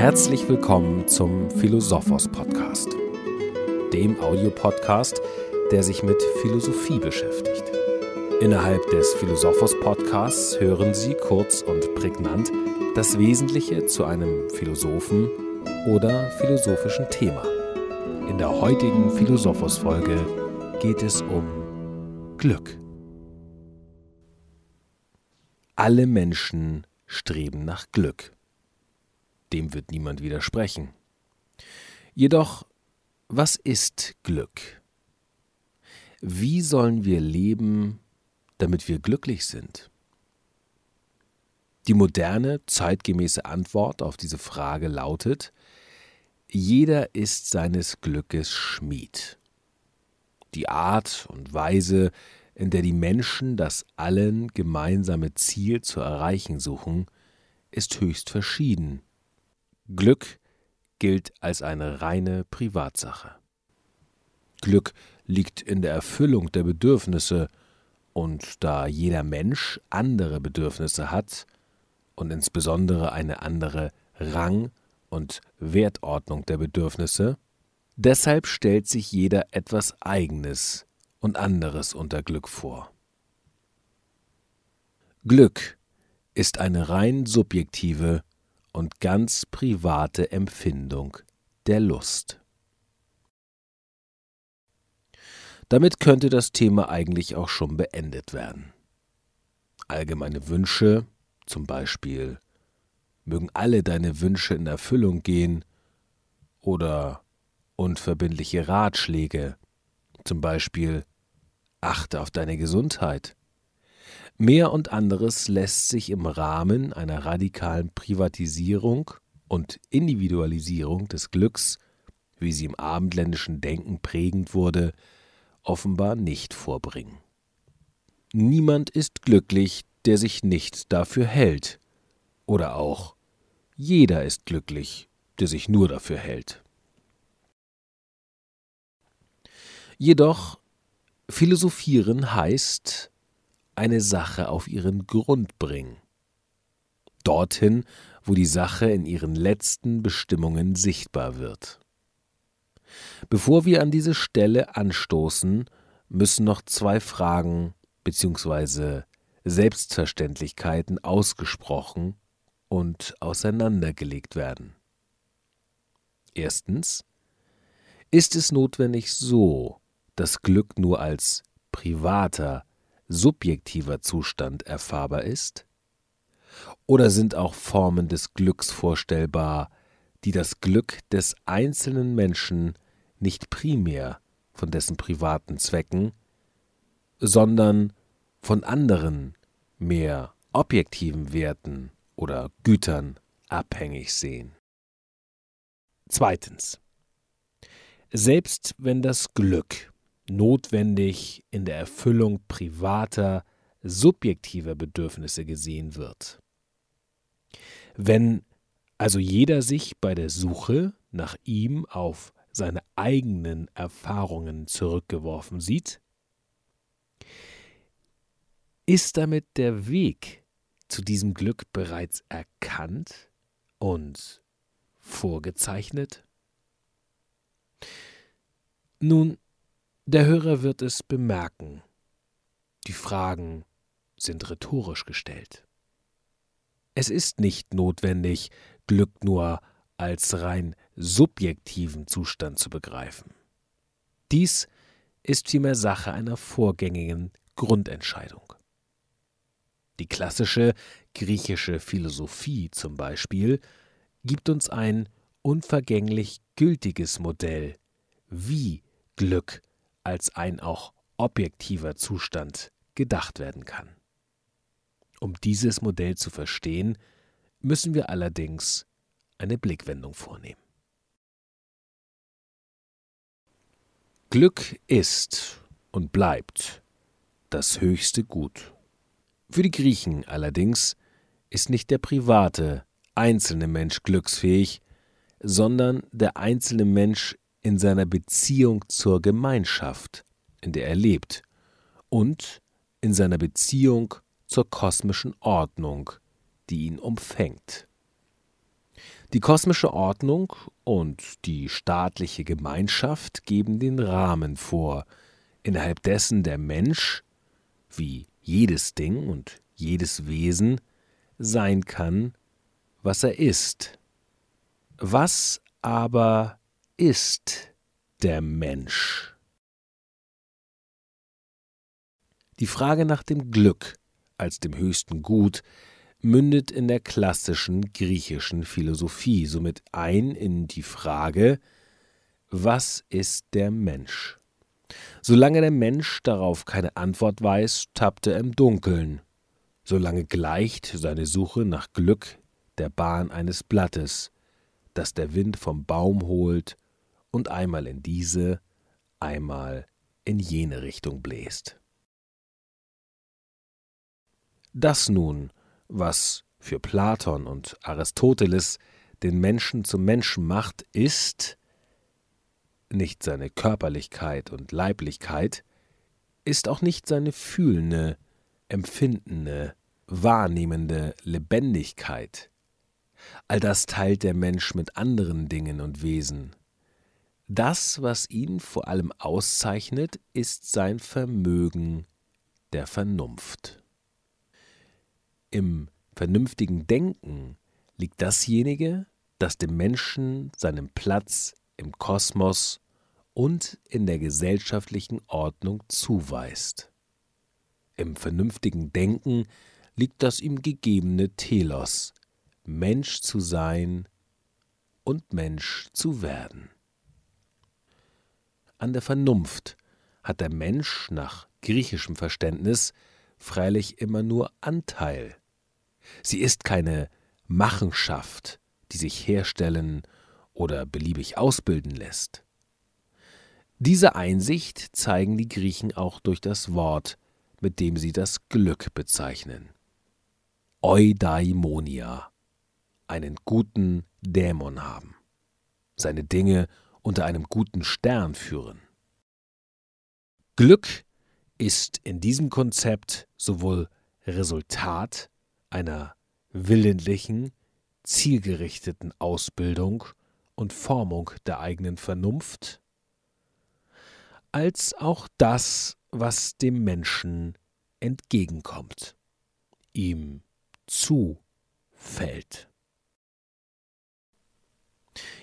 Herzlich willkommen zum Philosophos Podcast, dem Audiopodcast, der sich mit Philosophie beschäftigt. Innerhalb des Philosophos Podcasts hören Sie kurz und prägnant das Wesentliche zu einem Philosophen oder philosophischen Thema. In der heutigen Philosophos Folge geht es um Glück. Alle Menschen streben nach Glück. Dem wird niemand widersprechen. Jedoch, was ist Glück? Wie sollen wir leben, damit wir glücklich sind? Die moderne, zeitgemäße Antwort auf diese Frage lautet, jeder ist seines Glückes Schmied. Die Art und Weise, in der die Menschen das allen gemeinsame Ziel zu erreichen suchen, ist höchst verschieden. Glück gilt als eine reine Privatsache. Glück liegt in der Erfüllung der Bedürfnisse, und da jeder Mensch andere Bedürfnisse hat und insbesondere eine andere Rang- und Wertordnung der Bedürfnisse, deshalb stellt sich jeder etwas Eigenes und anderes unter Glück vor. Glück ist eine rein subjektive und ganz private Empfindung der Lust. Damit könnte das Thema eigentlich auch schon beendet werden. Allgemeine Wünsche, zum Beispiel mögen alle deine Wünsche in Erfüllung gehen, oder unverbindliche Ratschläge, zum Beispiel achte auf deine Gesundheit, Mehr und anderes lässt sich im Rahmen einer radikalen Privatisierung und Individualisierung des Glücks, wie sie im abendländischen Denken prägend wurde, offenbar nicht vorbringen. Niemand ist glücklich, der sich nicht dafür hält. Oder auch jeder ist glücklich, der sich nur dafür hält. Jedoch philosophieren heißt, eine Sache auf ihren Grund bringen. Dorthin, wo die Sache in ihren letzten Bestimmungen sichtbar wird. Bevor wir an diese Stelle anstoßen, müssen noch zwei Fragen bzw. Selbstverständlichkeiten ausgesprochen und auseinandergelegt werden. Erstens ist es notwendig so, dass Glück nur als privater, subjektiver Zustand erfahrbar ist? Oder sind auch Formen des Glücks vorstellbar, die das Glück des einzelnen Menschen nicht primär von dessen privaten Zwecken, sondern von anderen, mehr objektiven Werten oder Gütern abhängig sehen? Zweitens. Selbst wenn das Glück notwendig in der Erfüllung privater, subjektiver Bedürfnisse gesehen wird. Wenn also jeder sich bei der Suche nach ihm auf seine eigenen Erfahrungen zurückgeworfen sieht, ist damit der Weg zu diesem Glück bereits erkannt und vorgezeichnet? Nun, der Hörer wird es bemerken. Die Fragen sind rhetorisch gestellt. Es ist nicht notwendig, Glück nur als rein subjektiven Zustand zu begreifen. Dies ist vielmehr Sache einer vorgängigen Grundentscheidung. Die klassische griechische Philosophie zum Beispiel gibt uns ein unvergänglich gültiges Modell, wie Glück als ein auch objektiver Zustand gedacht werden kann. Um dieses Modell zu verstehen, müssen wir allerdings eine Blickwendung vornehmen. Glück ist und bleibt das höchste Gut. Für die Griechen allerdings ist nicht der private, einzelne Mensch glücksfähig, sondern der einzelne Mensch in seiner Beziehung zur Gemeinschaft, in der er lebt, und in seiner Beziehung zur kosmischen Ordnung, die ihn umfängt. Die kosmische Ordnung und die staatliche Gemeinschaft geben den Rahmen vor, innerhalb dessen der Mensch, wie jedes Ding und jedes Wesen, sein kann, was er ist. Was aber ist der Mensch? Die Frage nach dem Glück als dem höchsten Gut mündet in der klassischen griechischen Philosophie somit ein in die Frage, was ist der Mensch? Solange der Mensch darauf keine Antwort weiß, tappt er im Dunkeln. Solange gleicht seine Suche nach Glück der Bahn eines Blattes, das der Wind vom Baum holt und einmal in diese, einmal in jene Richtung bläst. Das nun was für Platon und Aristoteles den Menschen zum Menschen macht, ist nicht seine Körperlichkeit und Leiblichkeit, ist auch nicht seine fühlende, empfindende, wahrnehmende Lebendigkeit. All das teilt der Mensch mit anderen Dingen und Wesen. Das, was ihn vor allem auszeichnet, ist sein Vermögen der Vernunft. Im vernünftigen Denken liegt dasjenige, das dem Menschen seinen Platz im Kosmos und in der gesellschaftlichen Ordnung zuweist. Im vernünftigen Denken liegt das ihm gegebene Telos, Mensch zu sein und Mensch zu werden. An der Vernunft hat der Mensch nach griechischem Verständnis freilich immer nur Anteil. Sie ist keine Machenschaft, die sich herstellen oder beliebig ausbilden lässt. Diese Einsicht zeigen die Griechen auch durch das Wort, mit dem sie das Glück bezeichnen. Eudaimonia, einen guten Dämon haben, seine Dinge unter einem guten Stern führen. Glück ist in diesem Konzept sowohl Resultat einer willentlichen, zielgerichteten Ausbildung und Formung der eigenen Vernunft, als auch das, was dem Menschen entgegenkommt, ihm zufällt.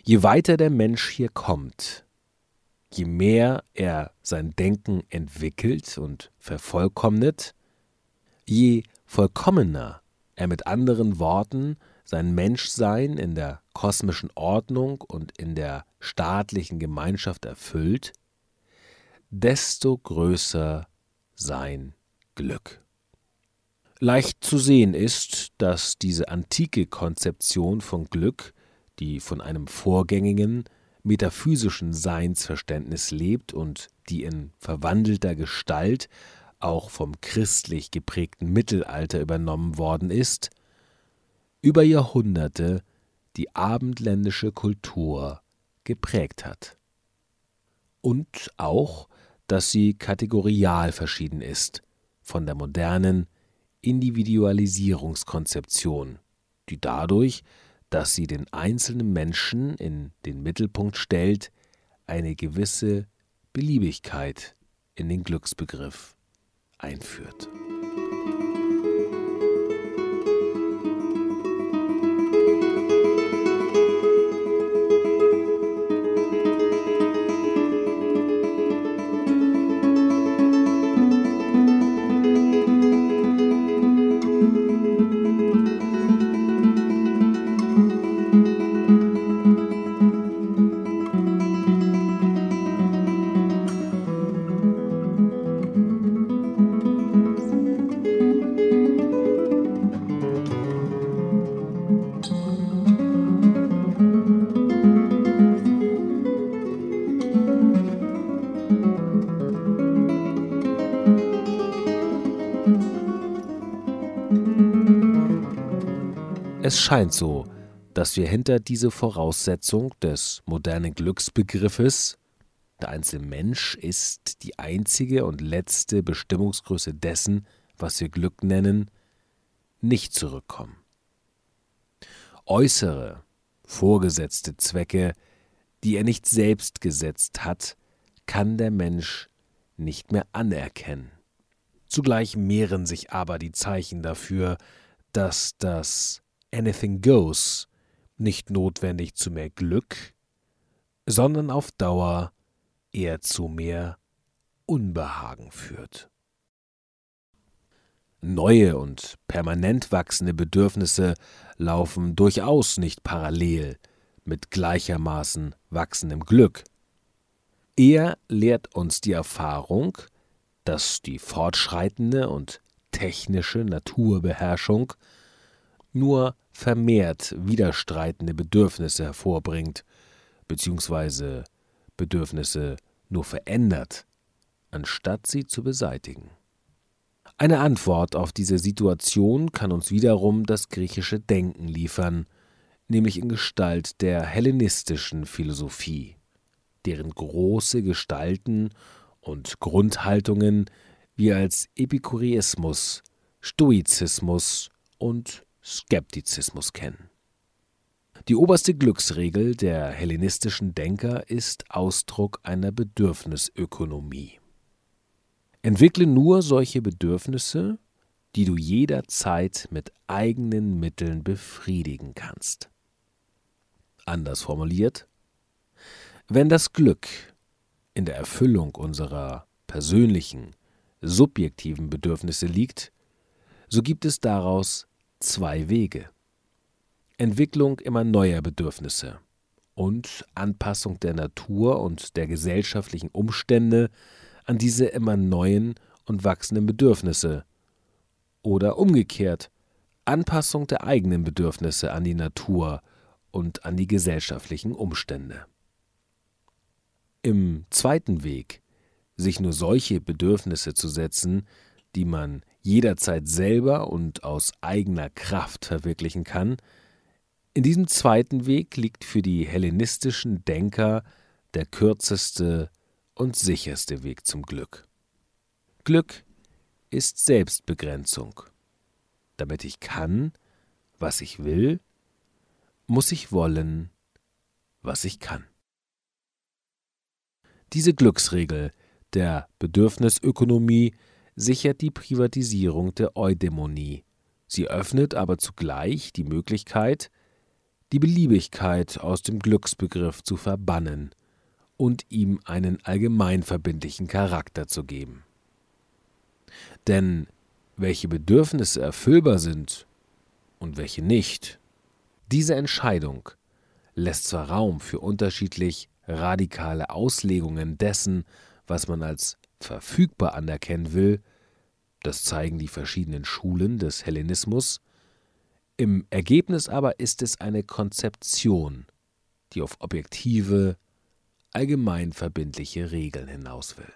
Je weiter der Mensch hier kommt, je mehr er sein Denken entwickelt und vervollkommnet, je vollkommener er mit anderen Worten sein Menschsein in der kosmischen Ordnung und in der staatlichen Gemeinschaft erfüllt, desto größer sein Glück. Leicht zu sehen ist, dass diese antike Konzeption von Glück, die von einem vorgängigen, metaphysischen Seinsverständnis lebt und die in verwandelter Gestalt auch vom christlich geprägten Mittelalter übernommen worden ist, über Jahrhunderte die abendländische Kultur geprägt hat. Und auch, dass sie kategorial verschieden ist von der modernen Individualisierungskonzeption, die dadurch, dass sie den einzelnen Menschen in den Mittelpunkt stellt, eine gewisse Beliebigkeit in den Glücksbegriff einführt. Scheint so, dass wir hinter diese Voraussetzung des modernen Glücksbegriffes der einzelne Mensch ist die einzige und letzte Bestimmungsgröße dessen, was wir Glück nennen, nicht zurückkommen. Äußere, vorgesetzte Zwecke, die er nicht selbst gesetzt hat, kann der Mensch nicht mehr anerkennen. Zugleich mehren sich aber die Zeichen dafür, dass das Anything Goes nicht notwendig zu mehr Glück, sondern auf Dauer eher zu mehr Unbehagen führt. Neue und permanent wachsende Bedürfnisse laufen durchaus nicht parallel mit gleichermaßen wachsendem Glück. Eher lehrt uns die Erfahrung, dass die fortschreitende und technische Naturbeherrschung nur vermehrt widerstreitende Bedürfnisse hervorbringt, beziehungsweise Bedürfnisse nur verändert, anstatt sie zu beseitigen. Eine Antwort auf diese Situation kann uns wiederum das griechische Denken liefern, nämlich in Gestalt der hellenistischen Philosophie, deren große Gestalten und Grundhaltungen wir als Epikureismus, Stoizismus und Skeptizismus kennen. Die oberste Glücksregel der hellenistischen Denker ist Ausdruck einer Bedürfnisökonomie. Entwickle nur solche Bedürfnisse, die du jederzeit mit eigenen Mitteln befriedigen kannst. Anders formuliert, wenn das Glück in der Erfüllung unserer persönlichen, subjektiven Bedürfnisse liegt, so gibt es daraus zwei Wege. Entwicklung immer neuer Bedürfnisse und Anpassung der Natur und der gesellschaftlichen Umstände an diese immer neuen und wachsenden Bedürfnisse. Oder umgekehrt, Anpassung der eigenen Bedürfnisse an die Natur und an die gesellschaftlichen Umstände. Im zweiten Weg, sich nur solche Bedürfnisse zu setzen, die man jederzeit selber und aus eigener Kraft verwirklichen kann, in diesem zweiten Weg liegt für die hellenistischen Denker der kürzeste und sicherste Weg zum Glück. Glück ist Selbstbegrenzung. Damit ich kann, was ich will, muss ich wollen, was ich kann. Diese Glücksregel der Bedürfnisökonomie sichert die Privatisierung der Eudämonie. Sie öffnet aber zugleich die Möglichkeit, die Beliebigkeit aus dem Glücksbegriff zu verbannen und ihm einen allgemeinverbindlichen Charakter zu geben. Denn welche Bedürfnisse erfüllbar sind und welche nicht, diese Entscheidung lässt zwar Raum für unterschiedlich radikale Auslegungen dessen, was man als verfügbar anerkennen will, das zeigen die verschiedenen Schulen des Hellenismus, im Ergebnis aber ist es eine Konzeption, die auf objektive, allgemein verbindliche Regeln hinaus will.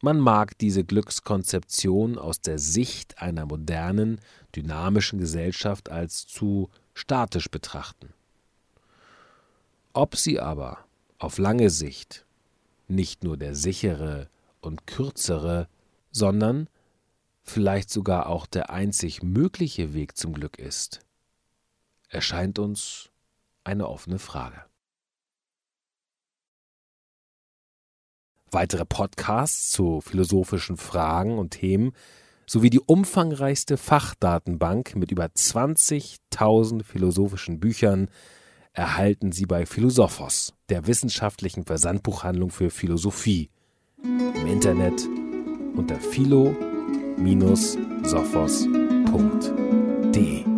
Man mag diese Glückskonzeption aus der Sicht einer modernen, dynamischen Gesellschaft als zu statisch betrachten. Ob sie aber auf lange Sicht nicht nur der sichere und kürzere, sondern vielleicht sogar auch der einzig mögliche Weg zum Glück ist, erscheint uns eine offene Frage. Weitere Podcasts zu philosophischen Fragen und Themen sowie die umfangreichste Fachdatenbank mit über 20.000 philosophischen Büchern erhalten Sie bei Philosophos, der wissenschaftlichen Versandbuchhandlung für Philosophie, im Internet unter philo-sophos.de.